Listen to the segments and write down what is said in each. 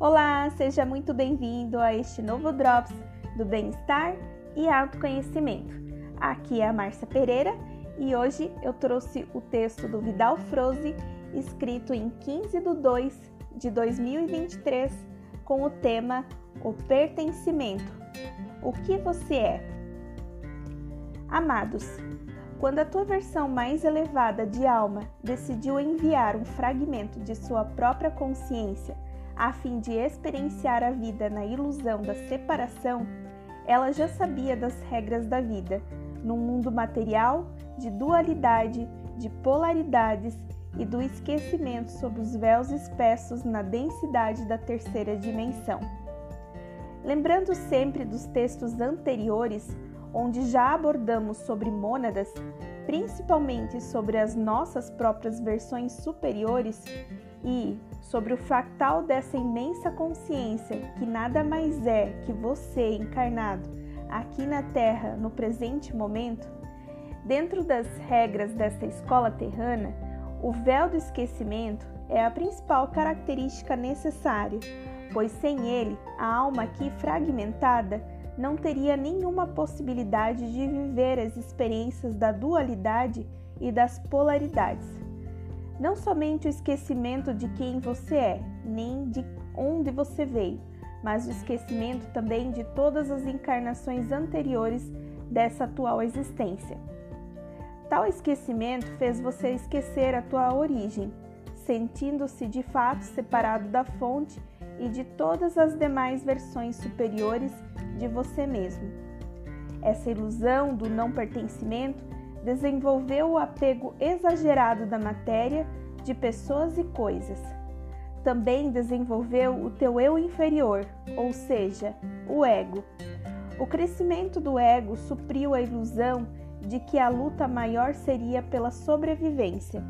Olá, seja muito bem-vindo a este novo Drops do Bem-Estar e Autoconhecimento. Aqui é a Márcia Pereira e hoje eu trouxe o texto do Vidal Froze, escrito em 15 de 2 de 2023, com o tema O Pertencimento. O que você é? Amados, quando a tua versão mais elevada de alma decidiu enviar um fragmento de sua própria consciência a fim de experienciar a vida na ilusão da separação, ela já sabia das regras da vida, num mundo material de dualidade, de polaridades e do esquecimento sob os véus espessos na densidade da terceira dimensão. Lembrando sempre dos textos anteriores, onde já abordamos sobre mônadas, principalmente sobre as nossas próprias versões superiores, e sobre o fractal dessa imensa consciência que nada mais é que você encarnado aqui na Terra no presente momento, dentro das regras dessa escola terrana, o véu do esquecimento é a principal característica necessária, pois sem ele, a alma aqui fragmentada não teria nenhuma possibilidade de viver as experiências da dualidade e das polaridades não somente o esquecimento de quem você é, nem de onde você veio, mas o esquecimento também de todas as encarnações anteriores dessa atual existência. Tal esquecimento fez você esquecer a tua origem, sentindo-se de fato separado da fonte e de todas as demais versões superiores de você mesmo. Essa ilusão do não pertencimento desenvolveu o apego exagerado da matéria, de pessoas e coisas. Também desenvolveu o teu eu inferior, ou seja, o ego. O crescimento do ego supriu a ilusão de que a luta maior seria pela sobrevivência.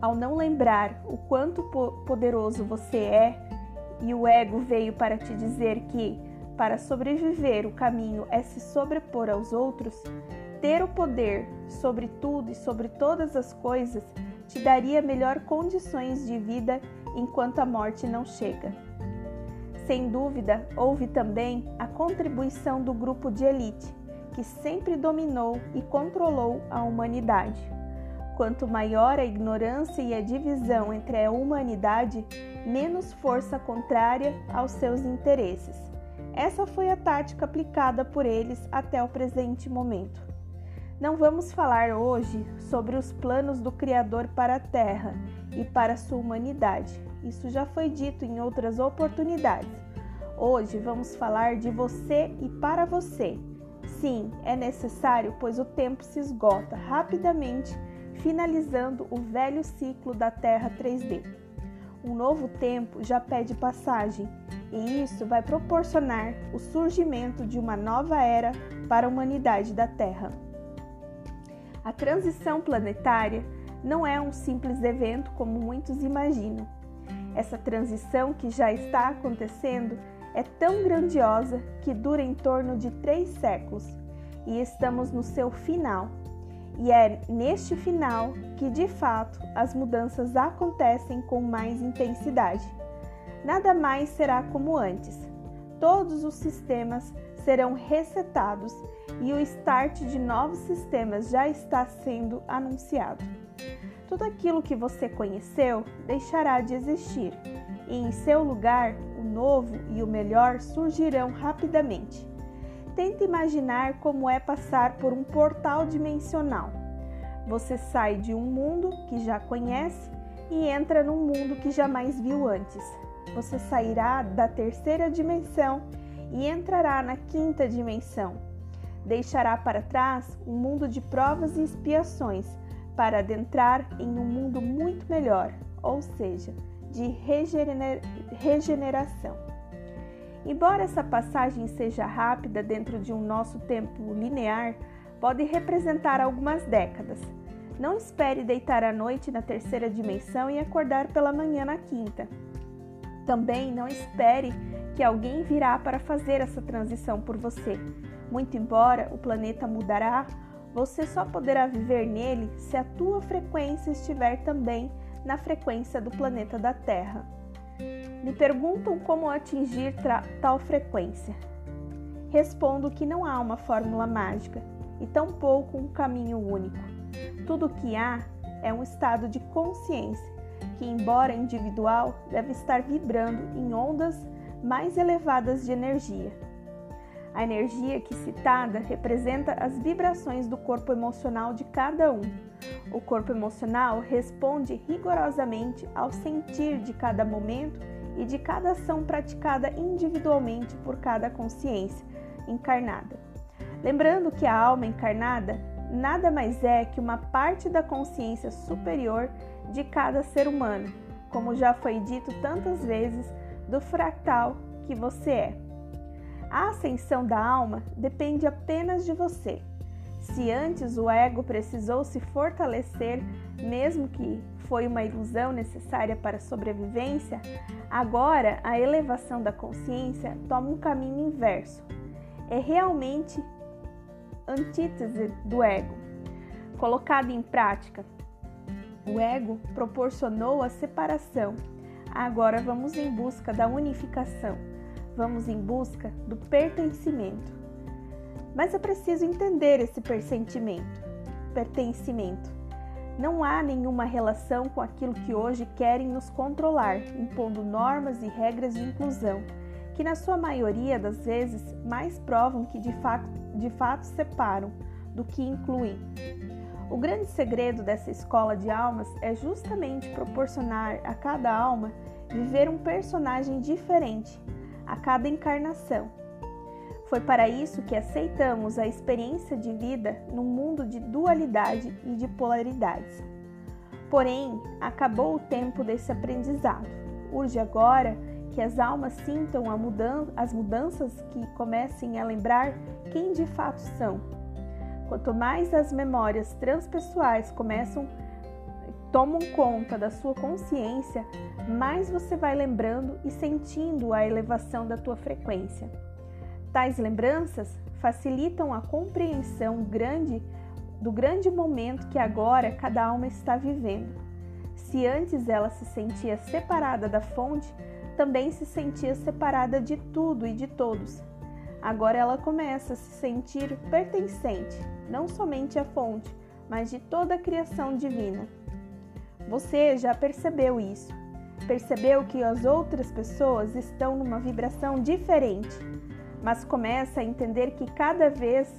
Ao não lembrar o quanto poderoso você é, e o ego veio para te dizer que, para sobreviver, o caminho é se sobrepor aos outros, ter o poder sobre tudo e sobre todas as coisas te daria melhor condições de vida enquanto a morte não chega. Sem dúvida, houve também a contribuição do grupo de elite, que sempre dominou e controlou a humanidade. Quanto maior a ignorância e a divisão entre a humanidade, menos força contrária aos seus interesses. Essa foi a tática aplicada por eles até o presente momento. Não vamos falar hoje sobre os planos do Criador para a Terra e para a sua humanidade. Isso já foi dito em outras oportunidades. Hoje vamos falar de você e para você. Sim, é necessário, pois o tempo se esgota rapidamente, finalizando o velho ciclo da Terra 3D. Um novo tempo já pede passagem, e isso vai proporcionar o surgimento de uma nova era para a humanidade da Terra. A transição planetária não é um simples evento como muitos imaginam. Essa transição que já está acontecendo é tão grandiosa que dura em torno de três séculos e estamos no seu final. E é neste final que, de fato, as mudanças acontecem com mais intensidade. Nada mais será como antes. Todos os sistemas serão resetados e o start de novos sistemas já está sendo anunciado. Tudo aquilo que você conheceu deixará de existir e em seu lugar o novo e o melhor surgirão rapidamente. Tente imaginar como é passar por um portal dimensional. Você sai de um mundo que já conhece e entra num mundo que jamais viu antes. Você sairá da terceira dimensão e entrará na quinta dimensão. Deixará para trás um mundo de provas e expiações para adentrar em um mundo muito melhor, ou seja, de regener regeneração. Embora essa passagem seja rápida dentro de um nosso tempo linear, pode representar algumas décadas. Não espere deitar à noite na terceira dimensão e acordar pela manhã na quinta. Também não espere que alguém virá para fazer essa transição por você. Muito embora o planeta mudará, você só poderá viver nele se a tua frequência estiver também na frequência do planeta da Terra. Me perguntam como atingir tal frequência. Respondo que não há uma fórmula mágica e tampouco um caminho único. Tudo o que há é um estado de consciência que, embora individual, deve estar vibrando em ondas mais elevadas de energia. A energia aqui citada representa as vibrações do corpo emocional de cada um. O corpo emocional responde rigorosamente ao sentir de cada momento e de cada ação praticada individualmente por cada consciência encarnada. Lembrando que a alma encarnada nada mais é que uma parte da consciência superior de cada ser humano, como já foi dito tantas vezes do fractal que você é. A ascensão da alma depende apenas de você. Se antes o ego precisou se fortalecer, mesmo que foi uma ilusão necessária para a sobrevivência, agora a elevação da consciência toma um caminho inverso. É realmente antítese do ego. Colocado em prática, o ego proporcionou a separação. Agora vamos em busca da unificação. Vamos em busca do pertencimento. Mas é preciso entender esse persentimento, pertencimento. Não há nenhuma relação com aquilo que hoje querem nos controlar, impondo normas e regras de inclusão, que na sua maioria das vezes mais provam que de fato, de fato separam do que incluem. O grande segredo dessa escola de almas é justamente proporcionar a cada alma viver um personagem diferente a cada encarnação. Foi para isso que aceitamos a experiência de vida num mundo de dualidade e de polaridades. Porém, acabou o tempo desse aprendizado. Urge agora que as almas sintam mudan as mudanças que comecem a lembrar quem de fato são Quanto mais as memórias transpessoais começam tomam conta da sua consciência, mais você vai lembrando e sentindo a elevação da tua frequência. Tais lembranças facilitam a compreensão grande do grande momento que agora cada alma está vivendo. Se antes ela se sentia separada da fonte, também se sentia separada de tudo e de todos, Agora ela começa a se sentir pertencente, não somente à fonte, mas de toda a criação divina. Você já percebeu isso? Percebeu que as outras pessoas estão numa vibração diferente, mas começa a entender que cada vez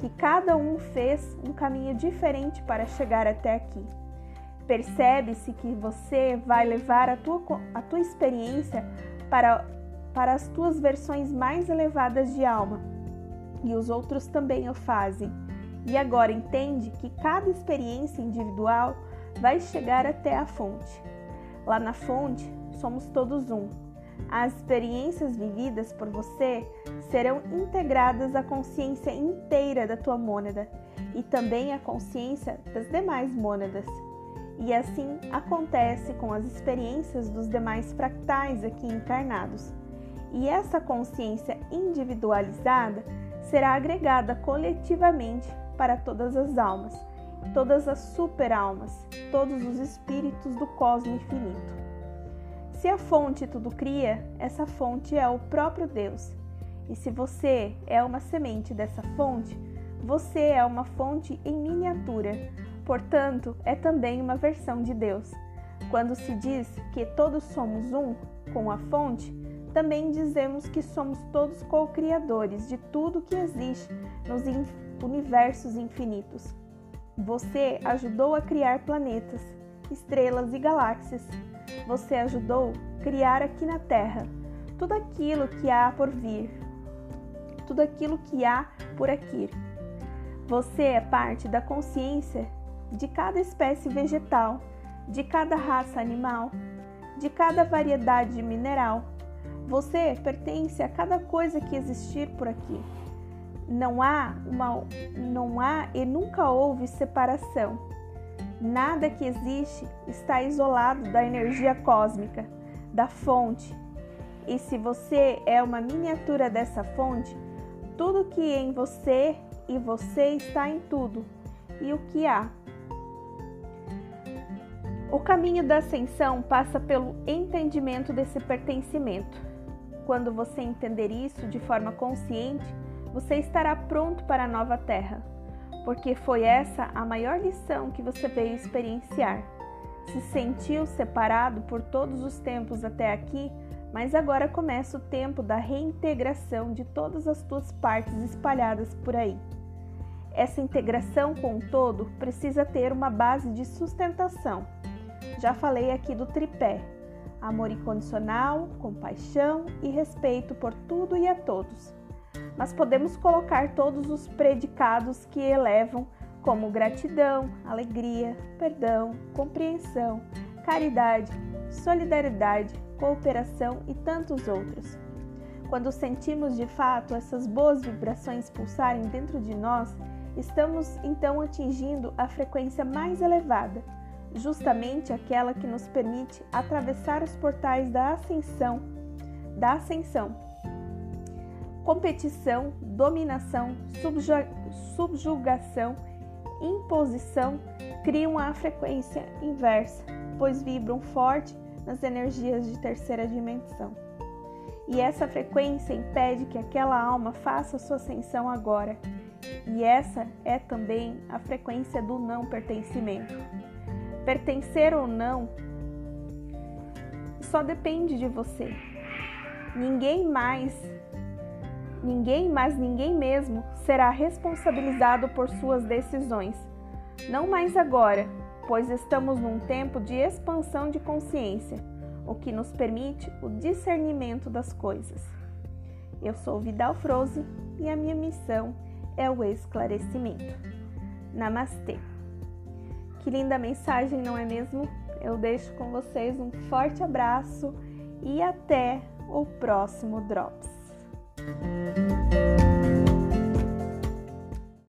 que cada um fez um caminho diferente para chegar até aqui. Percebe-se que você vai levar a tua, a tua experiência para para as tuas versões mais elevadas de alma, e os outros também o fazem. E agora entende que cada experiência individual vai chegar até a fonte. Lá na fonte, somos todos um. As experiências vividas por você serão integradas à consciência inteira da tua mônada e também à consciência das demais mônadas. E assim acontece com as experiências dos demais fractais aqui encarnados e essa consciência individualizada será agregada coletivamente para todas as almas, todas as super-almas, todos os espíritos do cosmo infinito. Se a fonte tudo cria, essa fonte é o próprio Deus. E se você é uma semente dessa fonte, você é uma fonte em miniatura, portanto, é também uma versão de Deus. Quando se diz que todos somos um com a fonte, também dizemos que somos todos co-criadores de tudo que existe nos universos infinitos. Você ajudou a criar planetas, estrelas e galáxias. Você ajudou criar aqui na Terra tudo aquilo que há por vir, tudo aquilo que há por aqui. Você é parte da consciência de cada espécie vegetal, de cada raça animal, de cada variedade de mineral você pertence a cada coisa que existir por aqui. Não há uma não há e nunca houve separação. Nada que existe está isolado da energia cósmica, da fonte. E se você é uma miniatura dessa fonte, tudo que em você e você está em tudo. E o que há? O caminho da ascensão passa pelo entendimento desse pertencimento. Quando você entender isso de forma consciente, você estará pronto para a nova terra, porque foi essa a maior lição que você veio experienciar. Se sentiu separado por todos os tempos até aqui, mas agora começa o tempo da reintegração de todas as tuas partes espalhadas por aí. Essa integração com o todo precisa ter uma base de sustentação. Já falei aqui do tripé: amor incondicional, compaixão e respeito por tudo e a todos. Mas podemos colocar todos os predicados que elevam, como gratidão, alegria, perdão, compreensão, caridade, solidariedade, cooperação e tantos outros. Quando sentimos de fato essas boas vibrações pulsarem dentro de nós, estamos então atingindo a frequência mais elevada, justamente aquela que nos permite atravessar os portais da ascensão, da ascensão. Competição, dominação, subjugação, imposição criam a frequência inversa, pois vibram forte nas energias de terceira dimensão. E essa frequência impede que aquela alma faça sua ascensão agora. E essa é também a frequência do não pertencimento. Pertencer ou não só depende de você. Ninguém mais, ninguém mais ninguém mesmo será responsabilizado por suas decisões. Não mais agora, pois estamos num tempo de expansão de consciência, o que nos permite o discernimento das coisas. Eu sou Vidal Froze e a minha missão é o esclarecimento. Namastê. Que linda mensagem, não é mesmo? Eu deixo com vocês um forte abraço e até o próximo Drops. Música